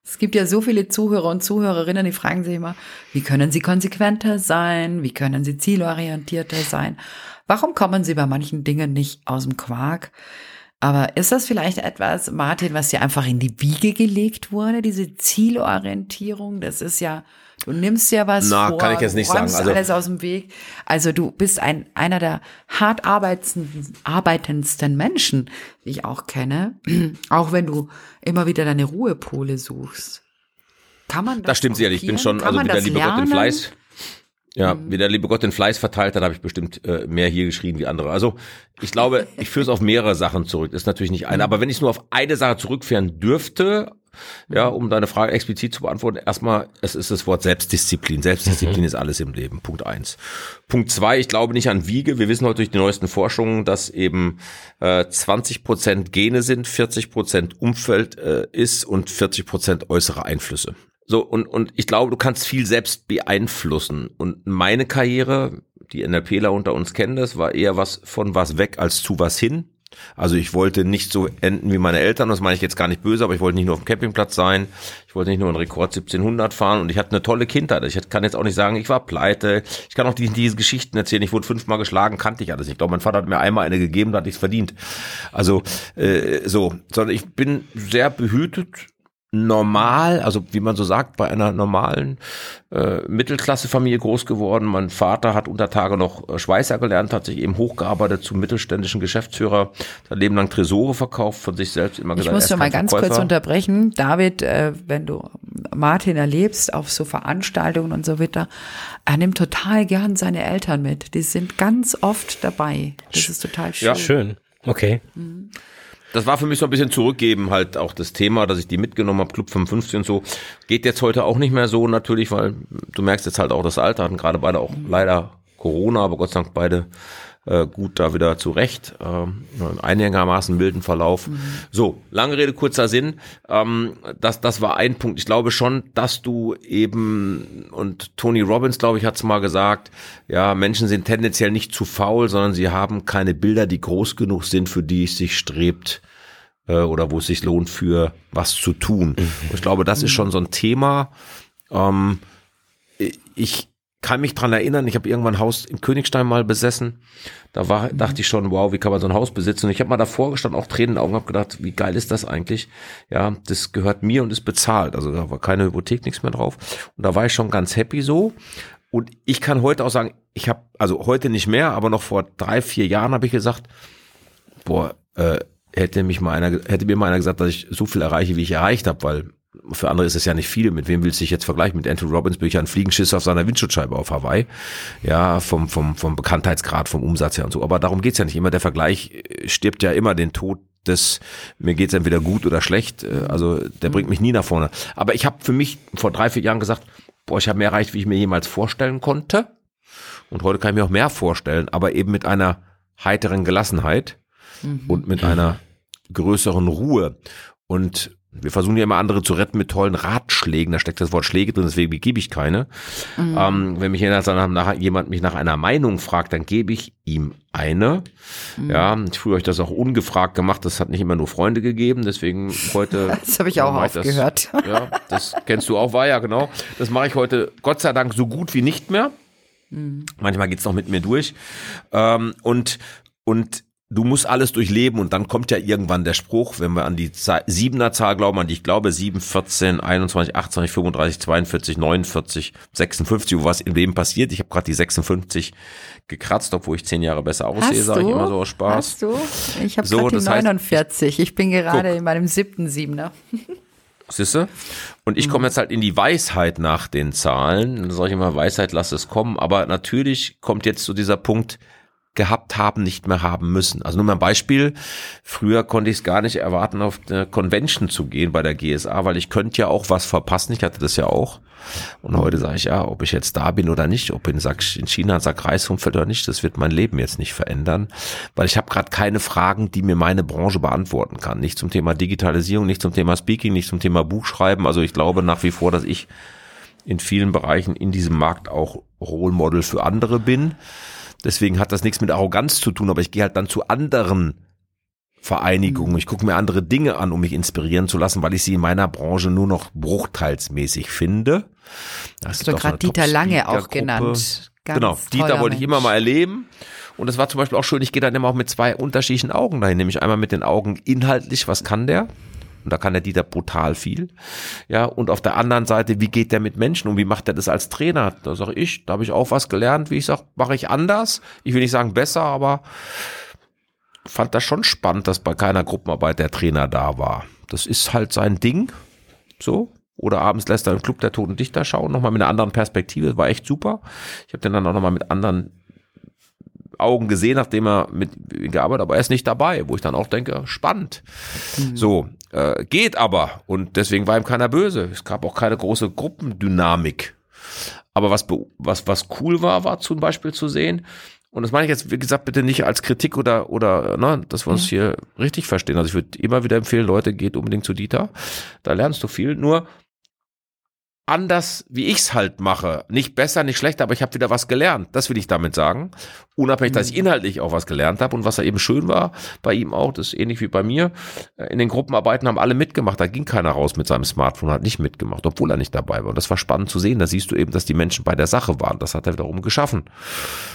Es gibt ja so viele Zuhörer und Zuhörerinnen, die fragen sich immer, wie können sie konsequenter sein? Wie können sie zielorientierter sein? Warum kommen sie bei manchen Dingen nicht aus dem Quark? Aber ist das vielleicht etwas, Martin, was dir einfach in die Wiege gelegt wurde, diese Zielorientierung? Das ist ja, du nimmst ja was Na, vor, kann ich jetzt nicht sagen. Also alles aus dem Weg. Also du bist ein einer der hart arbeitendsten, arbeitendsten Menschen, die ich auch kenne. [CLEARS THROAT] auch wenn du immer wieder deine Ruhepole suchst. Kann man das? Das stimmt sicherlich. Ich bin schon, Kann also wie der liebe lernen? Gott den Fleiß. Ja, mhm. wie der liebe Gott den Fleiß verteilt hat, habe ich bestimmt äh, mehr hier geschrien wie andere. Also ich glaube, ich führe es auf mehrere Sachen zurück. Das ist natürlich nicht eine. Mhm. Aber wenn ich es nur auf eine Sache zurückführen dürfte, ja, um deine Frage explizit zu beantworten, erstmal, es ist das Wort Selbstdisziplin. Selbstdisziplin mhm. [LAUGHS] ist alles im Leben. Punkt eins. Punkt zwei, ich glaube nicht an Wiege. Wir wissen heute durch die neuesten Forschungen, dass eben äh, 20 Prozent Gene sind, 40 Prozent Umfeld äh, ist und 40 Prozent äußere Einflüsse. So, und, und ich glaube, du kannst viel selbst beeinflussen. Und meine Karriere, die NLPler unter uns kennen das, war eher was von was weg als zu was hin. Also ich wollte nicht so enden wie meine Eltern, das meine ich jetzt gar nicht böse, aber ich wollte nicht nur auf dem Campingplatz sein, ich wollte nicht nur einen Rekord 1700 fahren und ich hatte eine tolle Kindheit. Ich kann jetzt auch nicht sagen, ich war pleite, ich kann auch diese, diese Geschichten erzählen, ich wurde fünfmal geschlagen, kannte ich alles. Ich glaube, mein Vater hat mir einmal eine gegeben, da hatte ich es verdient. Also äh, so, sondern ich bin sehr behütet normal, also wie man so sagt, bei einer normalen äh, Mittelklassefamilie groß geworden. Mein Vater hat unter Tage noch äh, Schweißer gelernt, hat sich eben hochgearbeitet zum mittelständischen Geschäftsführer, sein Leben lang Tresore verkauft, von sich selbst immer gesagt. Ich muss nur mal ganz Verkäufer. kurz unterbrechen. David, äh, wenn du Martin erlebst auf so Veranstaltungen und so weiter, er nimmt total gern seine Eltern mit. Die sind ganz oft dabei. Das ist total schön. Ja, schön. Okay. Mhm das war für mich so ein bisschen zurückgeben, halt auch das Thema, dass ich die mitgenommen habe, Club 55 und so. Geht jetzt heute auch nicht mehr so natürlich, weil du merkst jetzt halt auch das Alter, hatten gerade beide auch leider Corona, aber Gott sei Dank beide äh, gut da wieder zurecht. Ähm, einigermaßen milden Verlauf. Mhm. So, lange Rede, kurzer Sinn. Ähm, das, das war ein Punkt. Ich glaube schon, dass du eben, und Tony Robbins, glaube ich, hat es mal gesagt, ja, Menschen sind tendenziell nicht zu faul, sondern sie haben keine Bilder, die groß genug sind, für die es sich strebt äh, oder wo es sich lohnt, für was zu tun. Mhm. ich glaube, das ist schon so ein Thema. Ähm, ich, kann mich dran erinnern, ich habe irgendwann ein Haus in Königstein mal besessen. Da war, mhm. dachte ich schon, wow, wie kann man so ein Haus besitzen? Und ich habe mal davor gestanden, auch Tränen in den Augen, habe gedacht, wie geil ist das eigentlich? Ja, das gehört mir und ist bezahlt. Also da war keine Hypothek, nichts mehr drauf. Und da war ich schon ganz happy so. Und ich kann heute auch sagen, ich habe, also heute nicht mehr, aber noch vor drei, vier Jahren habe ich gesagt, boah, äh, hätte mich mal einer, hätte mir mal einer gesagt, dass ich so viel erreiche, wie ich erreicht habe, weil für andere ist es ja nicht viel. Mit wem willst du dich jetzt vergleichen? Mit Andrew Robbins bin ich ja ein Fliegenschiss auf seiner Windschutzscheibe auf Hawaii. Ja, vom, vom, vom Bekanntheitsgrad, vom Umsatz her und so. Aber darum geht's ja nicht immer. Der Vergleich äh, stirbt ja immer den Tod des, mir geht's entweder gut oder schlecht. Äh, also der bringt mich nie nach vorne. Aber ich habe für mich vor drei, vier Jahren gesagt, boah, ich habe mehr erreicht, wie ich mir jemals vorstellen konnte. Und heute kann ich mir auch mehr vorstellen, aber eben mit einer heiteren Gelassenheit mhm. und mit einer größeren Ruhe. Und wir versuchen ja immer andere zu retten mit tollen Ratschlägen. Da steckt das Wort Schläge drin, deswegen gebe ich keine. Mhm. Ähm, wenn mich nach, jemand mich nach einer Meinung fragt, dann gebe ich ihm eine. Mhm. Ja, ich früher euch das auch ungefragt gemacht. Das hat nicht immer nur Freunde gegeben. Deswegen heute. [LAUGHS] das habe ich auch aufgehört. Das, ja, das kennst du auch, war ja genau. Das mache ich heute Gott sei Dank so gut wie nicht mehr. Mhm. Manchmal geht's noch mit mir durch. Ähm, und, und du musst alles durchleben und dann kommt ja irgendwann der Spruch, wenn wir an die siebener Zahl glauben, an die ich glaube, 7, 14, 21, 28, 35, 42, 49, 56, wo was in wem passiert. Ich habe gerade die 56 gekratzt, obwohl ich zehn Jahre besser aussehe, sage ich immer so aus Spaß. Hast du? Ich habe so, die 49. Heißt, ich bin gerade guck. in meinem siebten Siebener. Siehste? Und ich komme mhm. jetzt halt in die Weisheit nach den Zahlen. Dann sage ich immer, Weisheit, lass es kommen. Aber natürlich kommt jetzt so dieser Punkt, gehabt haben, nicht mehr haben müssen. Also nur mal ein Beispiel. Früher konnte ich es gar nicht erwarten, auf eine Convention zu gehen bei der GSA, weil ich könnte ja auch was verpassen. Ich hatte das ja auch. Und heute sage ich ja, ob ich jetzt da bin oder nicht, ob in, in China Sack Reis umfällt oder nicht, das wird mein Leben jetzt nicht verändern, weil ich habe gerade keine Fragen, die mir meine Branche beantworten kann. Nicht zum Thema Digitalisierung, nicht zum Thema Speaking, nicht zum Thema Buchschreiben. Also ich glaube nach wie vor, dass ich in vielen Bereichen in diesem Markt auch Role Model für andere bin. Deswegen hat das nichts mit Arroganz zu tun, aber ich gehe halt dann zu anderen Vereinigungen. Ich gucke mir andere Dinge an, um mich inspirieren zu lassen, weil ich sie in meiner Branche nur noch bruchteilsmäßig finde. Das hast du gerade Dieter Lange auch genannt. Ganz genau, Dieter wollte ich immer mal erleben. Und es war zum Beispiel auch schön, ich gehe dann immer auch mit zwei unterschiedlichen Augen dahin, nämlich einmal mit den Augen inhaltlich, was kann der? Und da kann der Dieter brutal viel. Ja, und auf der anderen Seite, wie geht der mit Menschen um? Wie macht er das als Trainer? Da sage ich, da habe ich auch was gelernt, wie ich sage, mache ich anders. Ich will nicht sagen besser, aber fand das schon spannend, dass bei keiner Gruppenarbeit der Trainer da war. Das ist halt sein Ding. So. Oder abends lässt er im Club der Toten Dichter schauen, nochmal mit einer anderen Perspektive. war echt super. Ich habe den dann auch nochmal mit anderen Augen gesehen, nachdem er mit gearbeitet, aber er ist nicht dabei, wo ich dann auch denke, spannend. Mhm. So, äh, geht aber und deswegen war ihm keiner böse. Es gab auch keine große Gruppendynamik. Aber was, was, was cool war, war zum Beispiel zu sehen, und das meine ich jetzt, wie gesagt, bitte nicht als Kritik oder, oder, ne, dass wir uns hier richtig verstehen. Also ich würde immer wieder empfehlen, Leute, geht unbedingt zu Dieter. Da lernst du viel. Nur anders, wie ich's halt mache. Nicht besser, nicht schlechter, aber ich habe wieder was gelernt. Das will ich damit sagen. Unabhängig, dass ich mhm. inhaltlich auch was gelernt habe und was da eben schön war, bei ihm auch, das ist ähnlich wie bei mir. In den Gruppenarbeiten haben alle mitgemacht. Da ging keiner raus mit seinem Smartphone, hat nicht mitgemacht, obwohl er nicht dabei war. Und das war spannend zu sehen. Da siehst du eben, dass die Menschen bei der Sache waren. Das hat er wiederum geschaffen.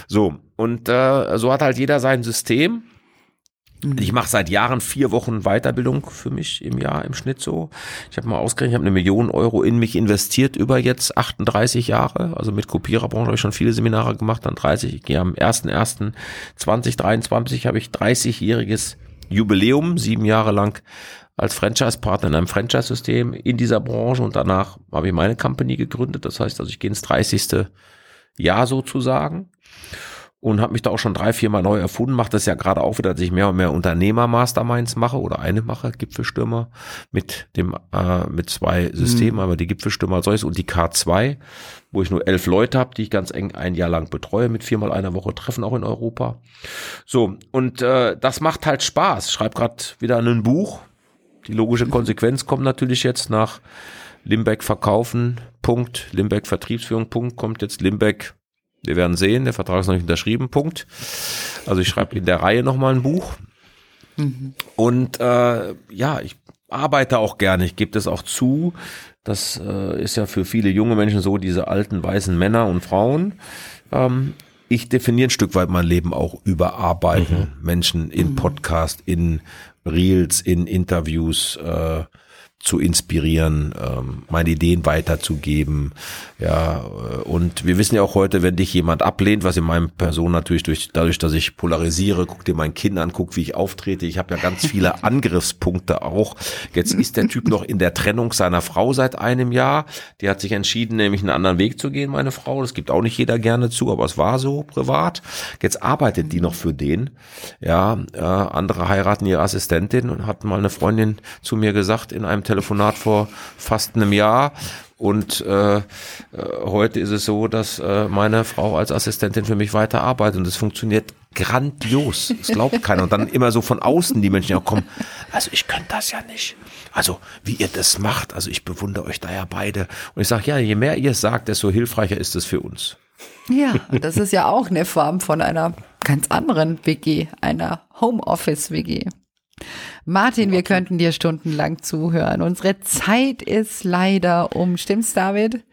So. Und äh, so hat halt jeder sein System. Mhm. Ich mache seit Jahren vier Wochen Weiterbildung für mich im Jahr im Schnitt so. Ich habe mal ausgerechnet, ich habe eine Million Euro in mich investiert über jetzt 38 Jahre. Also mit Kopiererbranche habe ich schon viele Seminare gemacht, dann 30. Ich gehe am 1.1.2023 habe ich 30-jähriges Jubiläum, sieben Jahre lang als Franchise-Partner in einem Franchise-System in dieser Branche und danach habe ich meine Company gegründet. Das heißt also, ich gehe ins 30. Jahr sozusagen und habe mich da auch schon drei, vier Mal neu erfunden. Mache das ja gerade auch wieder, dass ich mehr und mehr Unternehmer-Masterminds mache oder eine mache, Gipfelstürmer mit dem äh, mit zwei Systemen, mhm. einmal die Gipfelstürmer als solches und die K2, wo ich nur elf Leute habe, die ich ganz eng ein Jahr lang betreue mit viermal einer Woche Treffen auch in Europa. So und äh, das macht halt Spaß. Schreib gerade wieder ein Buch. Die logische [LAUGHS] Konsequenz kommt natürlich jetzt nach Limbeck verkaufen. Punkt. Limbeck Vertriebsführung. Punkt. Kommt jetzt Limbeck wir werden sehen, der Vertrag ist noch nicht unterschrieben, Punkt. Also ich schreibe in der Reihe nochmal ein Buch. Mhm. Und äh, ja, ich arbeite auch gerne, ich gebe das auch zu. Das äh, ist ja für viele junge Menschen so, diese alten weißen Männer und Frauen. Ähm, ich definiere ein Stück weit mein Leben auch über Arbeiten. Mhm. Menschen in mhm. Podcast, in Reels, in Interviews. Äh, zu inspirieren, ähm, meine Ideen weiterzugeben. Ja, äh, und wir wissen ja auch heute, wenn dich jemand ablehnt, was in meinem Person natürlich durch, dadurch, dass ich polarisiere, guck dir mein Kind an, guck, wie ich auftrete. Ich habe ja ganz viele [LAUGHS] Angriffspunkte auch. Jetzt ist der Typ noch in der Trennung seiner Frau seit einem Jahr. Die hat sich entschieden, nämlich einen anderen Weg zu gehen, meine Frau. Das gibt auch nicht jeder gerne zu, aber es war so privat. Jetzt arbeitet die noch für den. Ja, äh, andere heiraten ihre Assistentin und hat mal eine Freundin zu mir gesagt in einem Telefonat vor fast einem Jahr. Und äh, äh, heute ist es so, dass äh, meine Frau als Assistentin für mich weiter arbeitet und es funktioniert grandios. Das glaubt keiner. Und dann immer so von außen die Menschen ja kommen, also ich könnte das ja nicht. Also wie ihr das macht, also ich bewundere euch da ja beide. Und ich sage, ja, je mehr ihr sagt, desto hilfreicher ist es für uns. Ja, das ist ja auch eine Form von einer ganz anderen WG, einer Homeoffice-WG. Martin, wir könnten dir stundenlang zuhören. Unsere Zeit ist leider um. Stimmt's, David?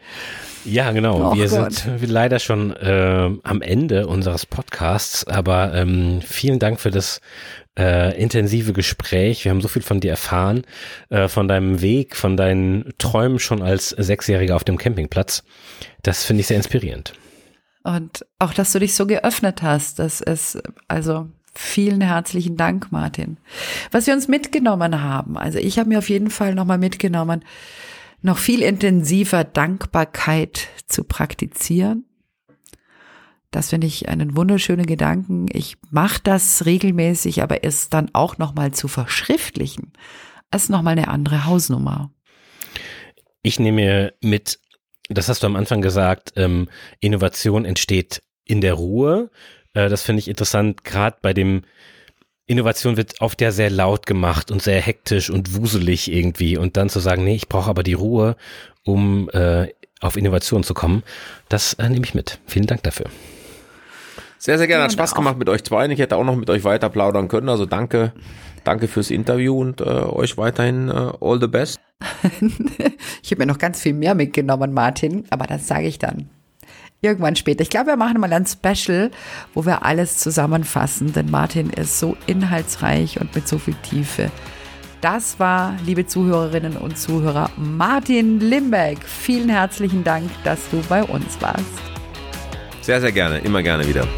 Ja, genau. Oh wir Gott. sind leider schon äh, am Ende unseres Podcasts, aber ähm, vielen Dank für das äh, intensive Gespräch. Wir haben so viel von dir erfahren, äh, von deinem Weg, von deinen Träumen schon als Sechsjähriger auf dem Campingplatz. Das finde ich sehr inspirierend. Und auch, dass du dich so geöffnet hast, das ist, also vielen herzlichen Dank, Martin. Was wir uns mitgenommen haben, also ich habe mir auf jeden Fall nochmal mitgenommen, noch viel intensiver Dankbarkeit zu praktizieren. Das finde ich einen wunderschönen Gedanken. Ich mache das regelmäßig, aber es dann auch nochmal zu verschriftlichen, ist nochmal eine andere Hausnummer. Ich nehme mit, das hast du am Anfang gesagt, ähm, Innovation entsteht in der Ruhe. Äh, das finde ich interessant, gerade bei dem Innovation wird oft ja sehr laut gemacht und sehr hektisch und wuselig irgendwie und dann zu sagen, nee, ich brauche aber die Ruhe, um äh, auf Innovation zu kommen, das äh, nehme ich mit. Vielen Dank dafür. Sehr, sehr gerne. Hat Ja, Spaß gemacht mit euch zwei. Ich hätte auch noch mit euch weiter plaudern können. Also danke, danke fürs Interview und äh, euch weiterhin äh, all the best. [LAUGHS] Ich habe mir noch ganz viel mehr mitgenommen, Martin, aber das sage ich dann. Irgendwann später. Ich glaube, wir machen mal ein Special, wo wir alles zusammenfassen, denn Martin ist so inhaltsreich und mit so viel Tiefe. Das war, liebe Zuhörerinnen und Zuhörer, Martin Limbeck. Vielen herzlichen Dank, dass du bei uns warst. Sehr, sehr gerne. Immer gerne wieder.